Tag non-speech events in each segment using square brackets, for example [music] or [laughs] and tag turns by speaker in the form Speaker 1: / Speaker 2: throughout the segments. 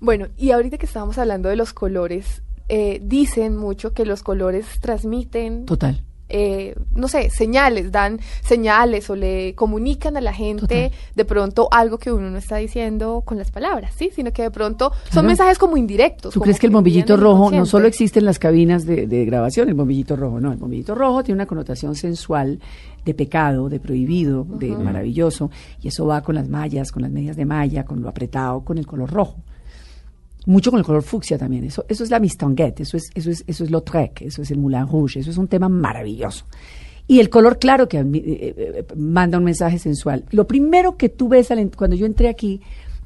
Speaker 1: Bueno, y ahorita que estábamos hablando de los colores, eh, dicen mucho que los colores transmiten
Speaker 2: Total.
Speaker 1: eh, no sé, señales, dan señales o le comunican a la gente de pronto algo que uno no está diciendo con las palabras, ¿sí? Sino que de pronto son
Speaker 2: Claro.
Speaker 1: mensajes como indirectos.
Speaker 2: ¿Tú
Speaker 1: como
Speaker 2: crees que el bombillito rojo no solo existe en las cabinas de, de grabación, el bombillito rojo? No, el bombillito rojo tiene una connotación sensual de pecado, de prohibido, de maravilloso, y eso va con las mallas, con las medias de malla, con lo apretado, con el color rojo. Mucho con el color fucsia también. Eso, eso es la mistonguette, eso es, eso es, eso es Lautrec, eso es el Moulin Rouge, eso es un tema maravilloso. Y el color claro que admi- eh, eh, manda un mensaje sensual. Lo primero que tú ves al cuando yo entré aquí,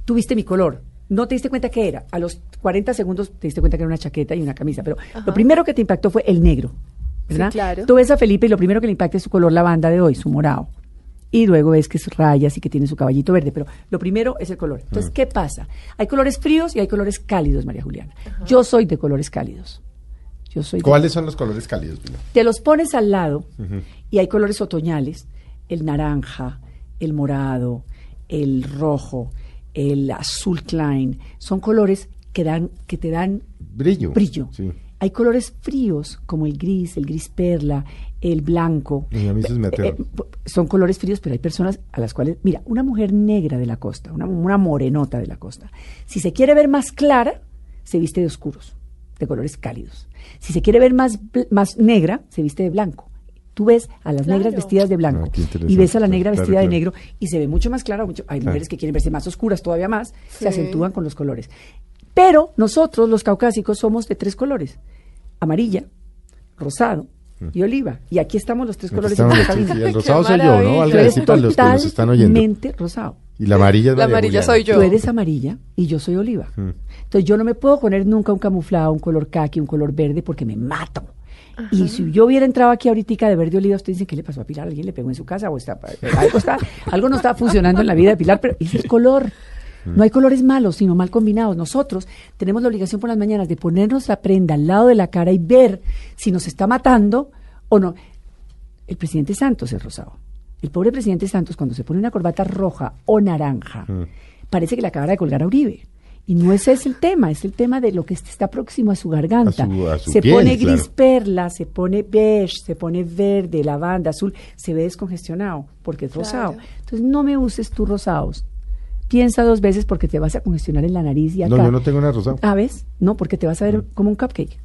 Speaker 2: tú viste mi color. No te diste cuenta qué era. A los 40 segundos te diste cuenta que era una chaqueta y una camisa. Pero lo primero que te impactó fue el negro. ¿verdad?
Speaker 1: Sí, claro.
Speaker 2: Tú ves a Felipe y lo primero que le impacta es su color lavanda de hoy, su morado. Y luego ves que es rayas y que tiene su caballito verde. Pero lo primero es el color. Entonces, ¿qué pasa? Hay colores fríos y hay colores cálidos, María Juliana. Yo soy de colores cálidos. Yo soy de-
Speaker 3: ¿Cuáles son los colores cálidos, Pilar?
Speaker 2: te los pones al lado y hay colores otoñales, el naranja, el morado, el rojo, el azul Klein, son colores que dan que te dan
Speaker 3: Brillo.
Speaker 2: brillo.
Speaker 3: Sí.
Speaker 2: Hay colores fríos como el gris, el gris perla, el blanco.
Speaker 3: Y a mí esos me aterran.
Speaker 2: Eh, eh, son colores fríos, pero hay personas a las cuales, mira, una mujer negra de la costa, una, una morenota de la costa, si se quiere ver más clara, se viste de oscuros, de colores cálidos. Si se quiere ver más, más negra, se viste de blanco. Tú ves a las
Speaker 1: Claro.
Speaker 2: negras vestidas de blanco
Speaker 3: Ah,
Speaker 2: y ves a la negra
Speaker 3: Claro,
Speaker 2: vestida de negro y se ve mucho más clara. Mucho, hay mujeres que quieren verse más oscuras todavía más,
Speaker 1: Sí.
Speaker 2: se acentúan con los colores. Pero nosotros, los caucásicos, somos de tres colores: amarilla, rosado y oliva. Y aquí estamos los tres
Speaker 3: Aquí
Speaker 2: colores
Speaker 3: estamos
Speaker 2: en
Speaker 3: el rosado soy yo, ¿no?
Speaker 2: eres
Speaker 3: decir para los que nos están oyendo.
Speaker 2: totalmente rosado.
Speaker 3: Y la amarilla es
Speaker 1: La amarilla
Speaker 3: Juliana.
Speaker 1: soy yo.
Speaker 2: Tú eres amarilla y yo soy oliva.
Speaker 3: Mm.
Speaker 2: Entonces yo no me puedo poner nunca un camuflado, un color caqui, un color verde porque me mato. Y si yo hubiera entrado aquí ahorita de verde oliva, ustedes dicen, ¿qué le pasó a Pilar? ¿Alguien le pegó en su casa? o está, algo, está, algo no está funcionando en la vida de Pilar, pero es el color. No hay colores malos, sino mal combinados. Nosotros tenemos la obligación por las mañanas de ponernos la prenda al lado de la cara y ver si nos está matando o no. El presidente Santos es rosado. El pobre presidente Santos, cuando se pone una corbata roja o naranja, parece que le acabara de colgar a Uribe. Y no ese es el tema, es el tema de lo que está próximo a su garganta.
Speaker 3: A su- a su
Speaker 2: se
Speaker 3: piel,
Speaker 2: pone
Speaker 3: claro.
Speaker 2: gris perla, se pone beige, se pone verde, lavanda, azul, se ve descongestionado porque es rosado. Entonces no me uses tus rosados. Piensa dos veces porque te vas a congestionar en la nariz y acá.
Speaker 3: No, yo no tengo nada rosado.
Speaker 2: Ah, ¿ves? No, porque te vas a ver como un cupcake.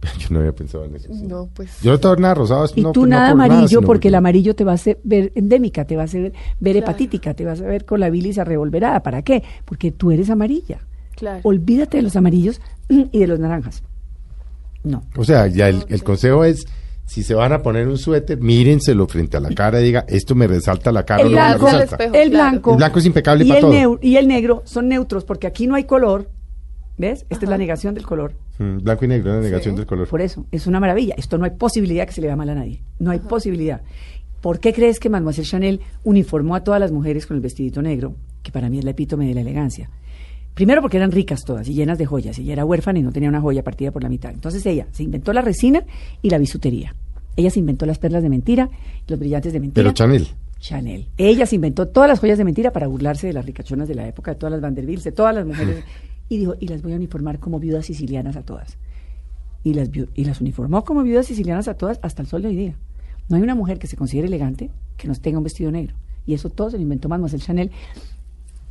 Speaker 2: [laughs]
Speaker 3: Yo no había pensado en eso. sí.
Speaker 1: No, pues.
Speaker 3: Yo no tengo nada rosado. es
Speaker 2: Y
Speaker 3: no-
Speaker 2: tú nada
Speaker 3: por
Speaker 2: amarillo porque el amarillo te va a hacer ver endémica, te va a hacer ver
Speaker 1: Claro.
Speaker 2: hepatítica, te vas a ver con la bilis revolverada. ¿Para qué? Porque tú eres amarilla.
Speaker 1: Claro.
Speaker 2: Olvídate de los amarillos [clears throat] y de los naranjas. No.
Speaker 3: O sea, ya el, el consejo es, si se van a poner un suéter, mírenselo frente a la cara y diga, esto me resalta la cara
Speaker 2: El
Speaker 3: no me
Speaker 2: blanco,
Speaker 3: resalta.
Speaker 1: espejo,
Speaker 2: el blanco.
Speaker 3: El blanco es impecable
Speaker 2: y
Speaker 3: para
Speaker 2: el
Speaker 3: todo.
Speaker 2: neu- y el negro son neutros porque aquí no hay color. ¿Ves? Esta es la negación del color.
Speaker 3: Mm, Blanco y negro, la negación
Speaker 1: Sí.
Speaker 3: del color.
Speaker 2: Por eso, es una maravilla. Esto no hay posibilidad que se le vea mal a nadie. No hay posibilidad. ¿Por qué crees que Mademoiselle Chanel uniformó a todas las mujeres con el vestidito negro? Que para mí es la epítome de la elegancia. Primero porque eran ricas todas y llenas de joyas. Ella era huérfana y no tenía una joya partida por la mitad. Entonces ella se inventó la resina y la bisutería. Ella se inventó las perlas de mentira, los brillantes de mentira.
Speaker 3: Pero Chanel.
Speaker 2: Chanel. Ella se inventó todas las joyas de mentira para burlarse de las ricachonas de la época, de todas las Vanderbilts, de todas las mujeres. [laughs] Y dijo, y las voy a uniformar como viudas sicilianas a todas. Y las, y las uniformó como viudas sicilianas a todas hasta el sol de hoy día. No hay una mujer que se considere elegante que no tenga un vestido negro. Y eso todo se lo inventó Mademoiselle Chanel.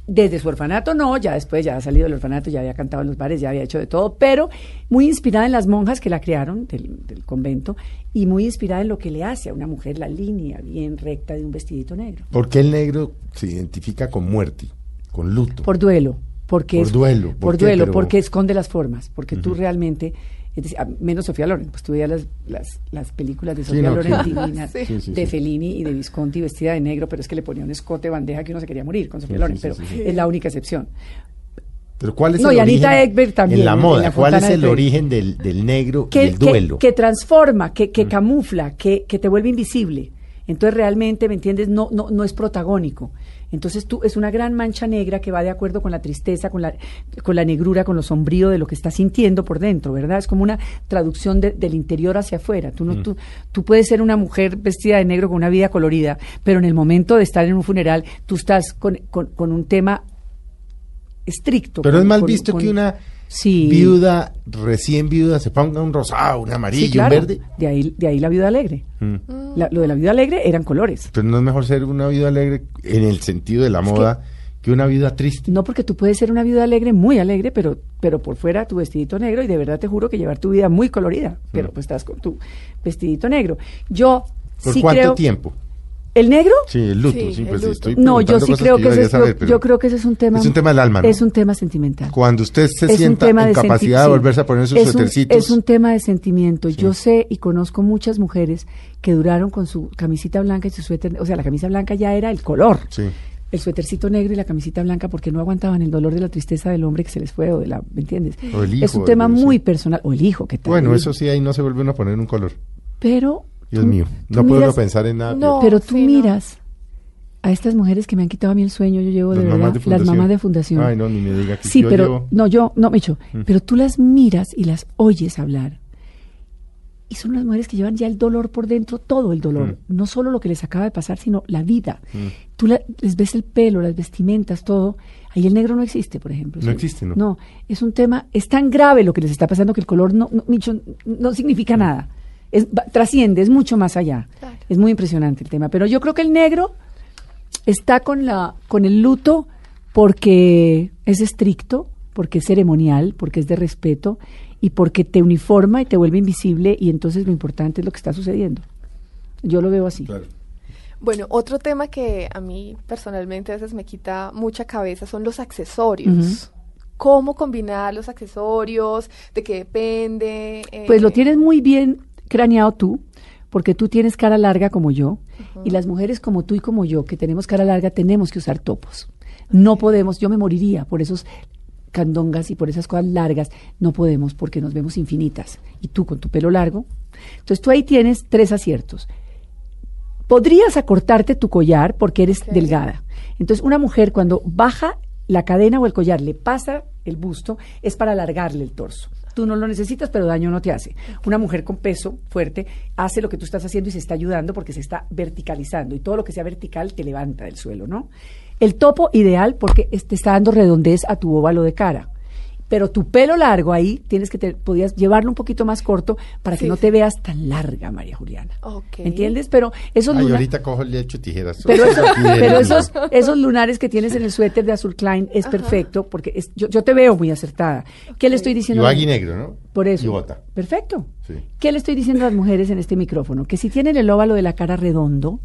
Speaker 2: Desde su orfanato no, ya después ya ha salido del orfanato, ya había cantado en los bares, ya había hecho de todo, pero muy inspirada en las monjas que la crearon del, del convento y muy inspirada en lo que le hace a una mujer la línea bien recta de un vestidito negro.
Speaker 3: ¿Por qué el negro se identifica con muerte, con luto?
Speaker 2: Por duelo. Porque
Speaker 3: Por
Speaker 2: es-
Speaker 3: duelo, ¿por
Speaker 2: duelo,
Speaker 3: Pero-
Speaker 2: porque esconde las formas. Porque tú realmente. Es decir, a- menos Sofía Loren, pues tú veías las, las, las películas de
Speaker 3: Sí,
Speaker 2: Sofía
Speaker 3: no,
Speaker 2: Loren
Speaker 3: claro.
Speaker 2: divinas,
Speaker 1: Sí.
Speaker 3: Sí, sí,
Speaker 2: de
Speaker 3: sí.
Speaker 2: Fellini y de Visconti vestida de negro, pero es que le ponía un escote bandeja que uno se quería morir con Sofía
Speaker 3: Sí,
Speaker 2: Loren,
Speaker 3: sí,
Speaker 2: pero
Speaker 3: sí, sí.
Speaker 2: es la única excepción.
Speaker 3: Pero ¿cuál es
Speaker 2: No,
Speaker 3: el
Speaker 2: y Anita
Speaker 3: origen
Speaker 2: Ekberg también,
Speaker 3: en la
Speaker 2: en
Speaker 3: moda?
Speaker 2: La
Speaker 3: ¿Cuál es
Speaker 2: de
Speaker 3: el origen del, del negro y
Speaker 2: que,
Speaker 3: el
Speaker 2: que-
Speaker 3: duelo?
Speaker 2: que transforma, que,
Speaker 3: Mm.
Speaker 2: que camufla, que, que te vuelve invisible. Entonces realmente, ¿me entiendes? No, no, no es protagónico. Entonces tú es una gran mancha negra que va de acuerdo con la tristeza, con la, con la negrura, con lo sombrío de lo que estás sintiendo por dentro, ¿verdad? Es como una traducción de- del interior hacia afuera. Tú, no,
Speaker 3: Mm.
Speaker 2: tú, tú puedes ser una mujer vestida de negro con una vida colorida, pero en el momento de estar en un funeral, tú estás con, con- con un tema estricto.
Speaker 3: Pero
Speaker 2: con-
Speaker 3: es mal visto que una
Speaker 2: Sí.
Speaker 3: viuda, recién viuda, se ponga un rosado, un amarillo,
Speaker 2: Sí, claro.
Speaker 3: un verde.
Speaker 2: De ahí, de ahí la viuda alegre.
Speaker 3: Mm.
Speaker 2: La- lo de la viuda alegre eran colores.
Speaker 3: Pero no es mejor ser una viuda alegre en el sentido de la moda que una viuda triste.
Speaker 2: No porque tú puedes ser una viuda alegre, muy alegre, pero, pero por fuera tu vestidito negro y de verdad te juro que llevar tu vida muy colorida, pero pues estás con tu vestidito negro. Yo
Speaker 3: ¿Por
Speaker 2: sí
Speaker 3: cuánto
Speaker 2: creo...
Speaker 3: tiempo?
Speaker 2: ¿El negro?
Speaker 3: Sí, el luto,
Speaker 1: Sí,
Speaker 3: sí,
Speaker 1: el
Speaker 3: pues
Speaker 1: luto.
Speaker 3: estoy
Speaker 2: No, yo sí creo
Speaker 3: que
Speaker 2: que ese es,
Speaker 3: saber,
Speaker 2: yo, creo que ese es un tema
Speaker 3: Es un tema del alma, ¿no?
Speaker 2: Es un tema sentimental.
Speaker 3: Cuando usted se
Speaker 2: Es un
Speaker 3: sienta
Speaker 2: tema
Speaker 3: en capacidad de volverse a poner sus
Speaker 2: es un, es un tema de sentimiento. Yo sé y conozco muchas mujeres que duraron con su camisita blanca y su suéter, o sea, la camisa blanca ya era el color.
Speaker 3: Sí.
Speaker 2: El suétercito negro y la camisita blanca porque no aguantaban el dolor de la tristeza del hombre que se les fue o de la, ¿me entiendes?
Speaker 3: O el
Speaker 2: es un
Speaker 3: hijo,
Speaker 2: tema muy
Speaker 3: sí.
Speaker 2: personal o el hijo que tal.
Speaker 3: Bueno, eso sí, ahí no se vuelve uno a poner un color.
Speaker 2: Pero
Speaker 3: Dios
Speaker 2: tú-
Speaker 3: mío, no puedo
Speaker 2: miras-
Speaker 3: pensar en nada.
Speaker 1: No.
Speaker 2: Pero tú
Speaker 1: sí, no.
Speaker 2: miras a estas mujeres que me han quitado a mí el sueño, yo llevo de
Speaker 3: Las
Speaker 2: verdad,
Speaker 3: mamás de
Speaker 2: las
Speaker 3: fundación.
Speaker 2: mamás de fundación.
Speaker 3: Ay, no, ni me diga que
Speaker 2: Sí,
Speaker 3: yo
Speaker 2: pero
Speaker 3: llevo-
Speaker 2: no, yo, no, Micho,
Speaker 3: Mm.
Speaker 2: pero tú las miras y las oyes hablar. Y son unas mujeres que llevan ya el dolor por dentro, todo el dolor.
Speaker 3: Mm.
Speaker 2: No solo lo que les acaba de pasar, sino la vida. Tú la- les ves el pelo, las vestimentas, todo. Ahí el negro no existe, por ejemplo.
Speaker 3: No
Speaker 2: Sí.
Speaker 3: existe, ¿no?
Speaker 2: No, es un tema, es tan grave lo que les está pasando que el color, no, no, Micho, no significa nada. Es, va- trasciende, es mucho más allá.
Speaker 1: Claro.
Speaker 2: Es muy impresionante el tema. Pero yo creo que el negro está con la con el luto porque es estricto, porque es ceremonial, porque es de respeto y porque te uniforma y te vuelve invisible y entonces lo importante es lo que está sucediendo. Yo lo veo así.
Speaker 3: Claro.
Speaker 1: Bueno, otro tema que a mí personalmente a veces me quita mucha cabeza son los accesorios. ¿Cómo combinar los accesorios? ¿De qué depende? Eh,
Speaker 2: Pues lo tienes muy bien craneado tú, porque tú tienes cara larga como yo, y las mujeres como tú y como yo, que tenemos cara larga, tenemos que usar topos. No podemos, yo me moriría por esos candongas y por esas cosas largas, no podemos porque nos vemos infinitas. Y tú con tu pelo largo. Entonces tú ahí tienes tres aciertos. Podrías acortarte tu collar porque eres delgada. Entonces una mujer cuando baja la cadena o el collar, le pasa el busto, es para alargarle el torso. Tú no lo necesitas, pero daño no te hace. Una mujer con peso fuerte hace lo que tú estás haciendo y se está ayudando porque se está verticalizando. Y todo lo que sea vertical te levanta del suelo, ¿no? El topo ideal porque te está dando redondez a tu óvalo de cara. Pero tu pelo largo ahí tienes que te, podías llevarlo un poquito más corto para que
Speaker 1: Sí,
Speaker 2: no te veas tan larga, María Juliana.
Speaker 1: Ok.
Speaker 2: ¿Entiendes? Pero esos
Speaker 3: Ay,
Speaker 2: luna-
Speaker 3: ahorita cojo el hecho tijeras.
Speaker 2: pero, [laughs] eso- pero esos, esos lunares que tienes en el suéter de azul Klein es perfecto porque es, yo, yo te veo muy acertada. ¿Qué le estoy
Speaker 3: Y
Speaker 2: diciendo?
Speaker 3: baggy negro, ¿no?
Speaker 2: Por eso.
Speaker 3: Y bota.
Speaker 2: Perfecto.
Speaker 3: Sí.
Speaker 2: ¿Qué le estoy diciendo a las mujeres en este micrófono? Que si tienen el óvalo de la cara redondo,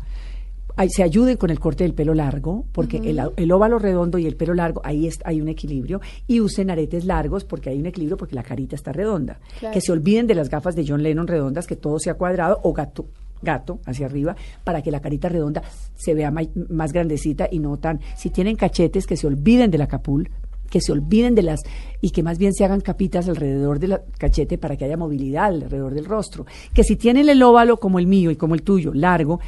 Speaker 2: se ayuden con el corte del pelo largo, porque el, el óvalo redondo y el pelo largo, ahí es- hay un equilibrio, y usen aretes largos porque hay un equilibrio porque la carita está redonda.
Speaker 1: Claro.
Speaker 2: Que se olviden de las gafas de John Lennon redondas, que todo sea cuadrado o gato gato hacia arriba para que la carita redonda se vea más grandecita y no tan si tienen cachetes que se olviden de la capul que se olviden de las y que más bien se hagan capitas alrededor del cachete para que haya movilidad alrededor del rostro. Que si tienen el óvalo como el mío y como el tuyo, largo,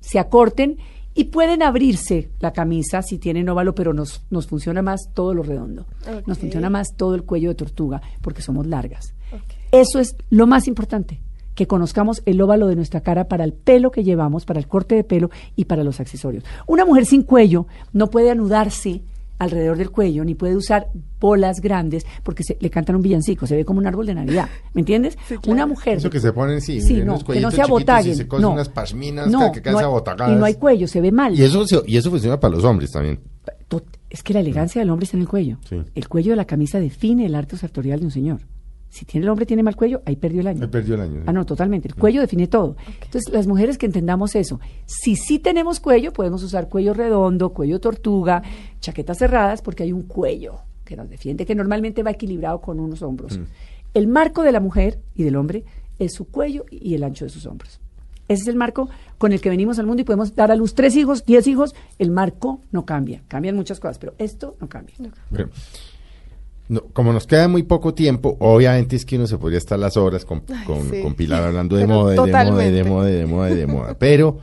Speaker 2: se acorten y pueden abrirse la camisa si tienen óvalo, pero nos, nos funciona más todo lo redondo. Nos funciona más todo el cuello de tortuga porque somos largas. Eso es lo más importante, que conozcamos el óvalo de nuestra cara para el pelo que llevamos, para el corte de pelo y para los accesorios. Una mujer sin cuello no puede anudarse alrededor del cuello, ni puede usar bolas grandes porque se, le cantan un villancico, se ve como un árbol de Navidad, ¿me entiendes?
Speaker 1: Sí, claro.
Speaker 2: Una mujer...
Speaker 3: Eso que se ponen, sí,
Speaker 2: Sí, no, que no se abotaguen.
Speaker 3: Y se cosen
Speaker 2: no.
Speaker 3: unas pashminas
Speaker 2: no,
Speaker 3: que quedan
Speaker 2: no hay-. Y no hay cuello, se ve mal.
Speaker 3: Y eso, se- y eso funciona para los hombres también.
Speaker 2: Es que la elegancia del hombre está en el cuello.
Speaker 3: Sí.
Speaker 2: El cuello de la camisa define el arte sartorial de un señor. Si tiene el hombre tiene mal cuello, ahí perdió el año.
Speaker 3: Me perdió el año.
Speaker 2: Ah, no, totalmente. El cuello define todo. Entonces, las mujeres que entendamos eso, si sí tenemos cuello, podemos usar cuello redondo, cuello tortuga, chaquetas cerradas, porque hay un cuello que nos defiende, que normalmente va equilibrado con unos hombros. El marco de la mujer y del hombre es su cuello y el ancho de sus hombros. Ese es el marco con el que venimos al mundo y podemos dar a luz tres hijos, diez hijos. El marco no cambia. Cambian muchas cosas, pero esto no cambia.
Speaker 3: Bueno, no, como nos queda muy poco tiempo, obviamente es que uno se podría estar las horas con,
Speaker 1: Ay,
Speaker 3: con,
Speaker 1: sí.
Speaker 3: con Pilar hablando de
Speaker 1: Pero
Speaker 3: moda, de moda, de moda, de moda, de moda. Pero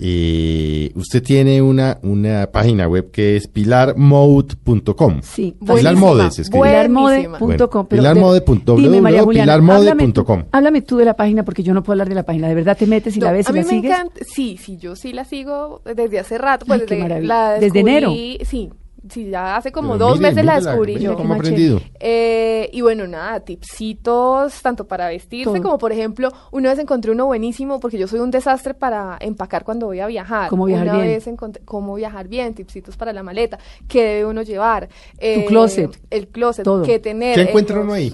Speaker 3: eh, usted tiene una, una página web que es pilarmode.com.
Speaker 2: Sí.
Speaker 3: Pilar
Speaker 1: Buenísima.
Speaker 3: Mode se escribe.
Speaker 1: Buenísima.
Speaker 2: Pilarmode.com.
Speaker 3: Pilarmode.com,
Speaker 2: háblame tú-
Speaker 3: pilarmode.com.
Speaker 2: Háblame tú de la página porque yo no puedo hablar de la página. ¿De verdad te metes y
Speaker 1: No,
Speaker 2: la ves
Speaker 1: a
Speaker 2: y
Speaker 1: mí
Speaker 2: la
Speaker 1: me
Speaker 2: sigues?
Speaker 1: encanta, sí, sí, yo sí la sigo desde hace rato, pues
Speaker 2: Ay, qué
Speaker 1: desde,
Speaker 2: maravilla.
Speaker 1: la
Speaker 2: ¿Desde enero?
Speaker 1: Sí, Sí, ya hace como
Speaker 3: Pero
Speaker 1: dos
Speaker 3: mire,
Speaker 1: meses la
Speaker 3: mire la-
Speaker 1: descubrí
Speaker 3: mire
Speaker 1: yo.
Speaker 3: cómo aprendido.
Speaker 1: Eh, y bueno, nada, tipsitos, tanto para vestirse
Speaker 2: Todo.
Speaker 1: como, por ejemplo, una vez encontré uno buenísimo porque yo soy un desastre para empacar cuando voy a viajar.
Speaker 2: ¿Cómo viajar
Speaker 1: una
Speaker 2: bien?
Speaker 1: vez encontré cómo viajar bien, tipsitos para la maleta, qué debe uno llevar. Eh,
Speaker 2: closet.
Speaker 1: El closet,
Speaker 2: Todo.
Speaker 1: qué tener.
Speaker 3: ¿Qué encuentra uno ahí?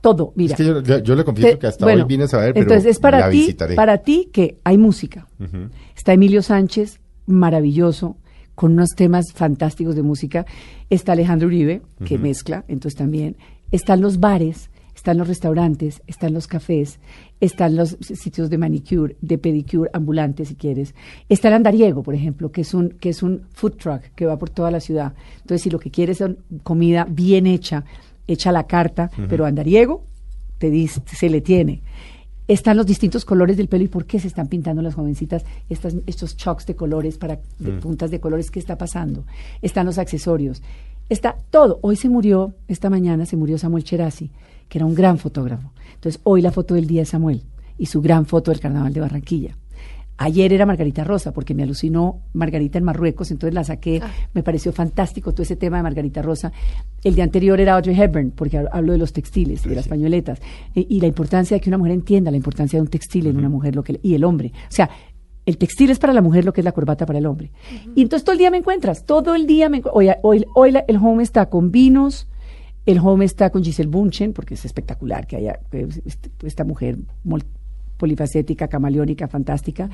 Speaker 2: Todo, mira.
Speaker 3: Es que yo, yo- yo le confieso
Speaker 2: Te-
Speaker 3: que hasta
Speaker 2: bueno,
Speaker 3: hoy vine a saber, pero
Speaker 2: entonces es para
Speaker 3: la
Speaker 2: ti,
Speaker 3: visitaré.
Speaker 2: para ti que hay música. Está Emilio Sánchez, maravilloso, con unos temas fantásticos de música. Está Alejandro Uribe, que mezcla, entonces también. Están los bares, están los restaurantes, están los cafés, están los sitios de manicure, de pedicure, ambulantes si quieres. Está el andariego, por ejemplo, que es un que es un food truck que va por toda la ciudad. Entonces, si lo que quieres es comida bien hecha, hecha a la carta, pero andariego, te dice, se le tiene. Están los distintos colores del pelo y por qué se están pintando las jovencitas estas, estos chocks de colores para de puntas de colores, ¿qué está pasando? Están los accesorios, está todo. Hoy se murió, esta mañana se murió Samuel Cherasi, que era un gran fotógrafo. Entonces, hoy la foto del día de Samuel y su gran foto del Carnaval de Barranquilla. Ayer era Margarita Rosa, porque me alucinó Margarita en Marruecos, entonces la saqué, me pareció fantástico todo ese tema de Margarita Rosa. El día anterior era Audrey Hepburn, porque ha- hablo de los textiles y de las pañoletas, y la importancia de que una mujer entienda la importancia de un textil en una mujer lo que, y el hombre. O sea, el textil es para la mujer lo que es la corbata para el hombre. Y entonces todo el día me encuentras, todo el día me encuentras. Hoy, hoy, hoy la- el home está con vinos, el home está con Giselle Bunchen, porque es espectacular que haya que este- esta mujer polifacética, camaleónica, fantástica.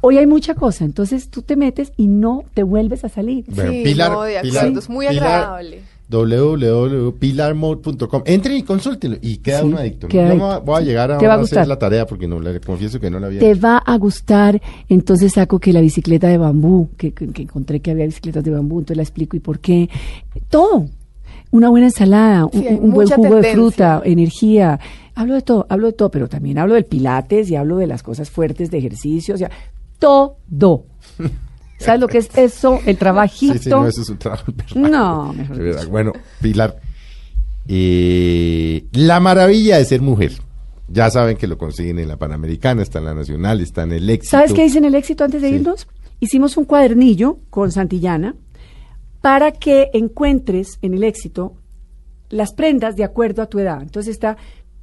Speaker 2: Hoy hay mucha cosa, entonces tú te metes y no te vuelves a salir.
Speaker 3: Bueno,
Speaker 1: Sí,
Speaker 3: Pilar,
Speaker 1: no, de
Speaker 3: Pilar-
Speaker 1: es muy
Speaker 3: Pilar-
Speaker 1: agradable.
Speaker 3: www.pilarmode.com. Entren y consúltenlo y queda
Speaker 2: Sí,
Speaker 3: uno adicto.
Speaker 2: queda adicto.
Speaker 3: voy- voy a llegar
Speaker 2: va
Speaker 3: a
Speaker 2: a
Speaker 3: hacer la tarea porque no le confieso que no la había
Speaker 2: Te
Speaker 3: hecho.
Speaker 2: va a gustar, entonces saco que la bicicleta de bambú, que, que- que encontré que había bicicletas de bambú, entonces la explico y por qué. Todo. Una buena ensalada, un,
Speaker 1: Sí, hay
Speaker 2: un buen jugo de fruta, energía. Hablo de todo, hablo de todo, pero también hablo del pilates y hablo de las cosas fuertes de ejercicio, o sea, todo. [laughs] ¿Sabes lo que es eso? El trabajito.
Speaker 3: Sí, sí, no, eso es un trabajo. [laughs]
Speaker 2: No, mejor dicho.
Speaker 3: Bueno, Pilar, eh, la maravilla de ser mujer. Ya saben que lo consiguen en la Panamericana, está en la Nacional, está en el éxito.
Speaker 2: ¿Sabes qué hice en el éxito antes de
Speaker 3: Sí.
Speaker 2: irnos? Hicimos un cuadernillo con Santillana para que encuentres en el éxito las prendas de acuerdo a tu edad. Entonces está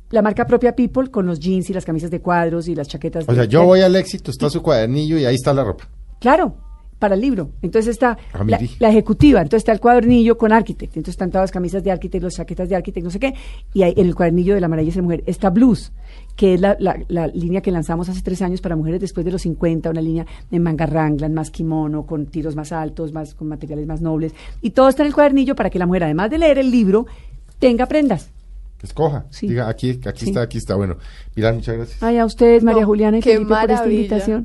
Speaker 2: la marca propia People con los jeans y las camisas de cuadros y las chaquetas.
Speaker 3: O
Speaker 2: de-
Speaker 3: sea, yo voy al éxito, está su cuadernillo y ahí está la ropa.
Speaker 2: Claro, para el libro. Entonces está
Speaker 3: Ah,
Speaker 2: la, ejecutiva, entonces está el cuadernillo con Architect, entonces están todas las camisas de Architect, las chaquetas de Architect, no sé qué, y ahí en el cuadernillo de la ser mujer está Blues, que es la, la- la línea que lanzamos hace tres años para mujeres después de los 50, una línea de manga ranglan, más kimono, con tiros más altos, más con materiales más nobles, y todo está en el cuadernillo para que la mujer, además de leer el libro, tenga prendas.
Speaker 3: Escoja.
Speaker 2: Sí.
Speaker 3: Diga, aquí, aquí
Speaker 2: Sí.
Speaker 3: está, aquí está. Bueno, Pilar, muchas gracias.
Speaker 2: Ay, a ustedes, María
Speaker 1: No,
Speaker 2: Juliana y
Speaker 1: qué
Speaker 2: Felipe, por esta
Speaker 1: maravilla.
Speaker 2: invitación.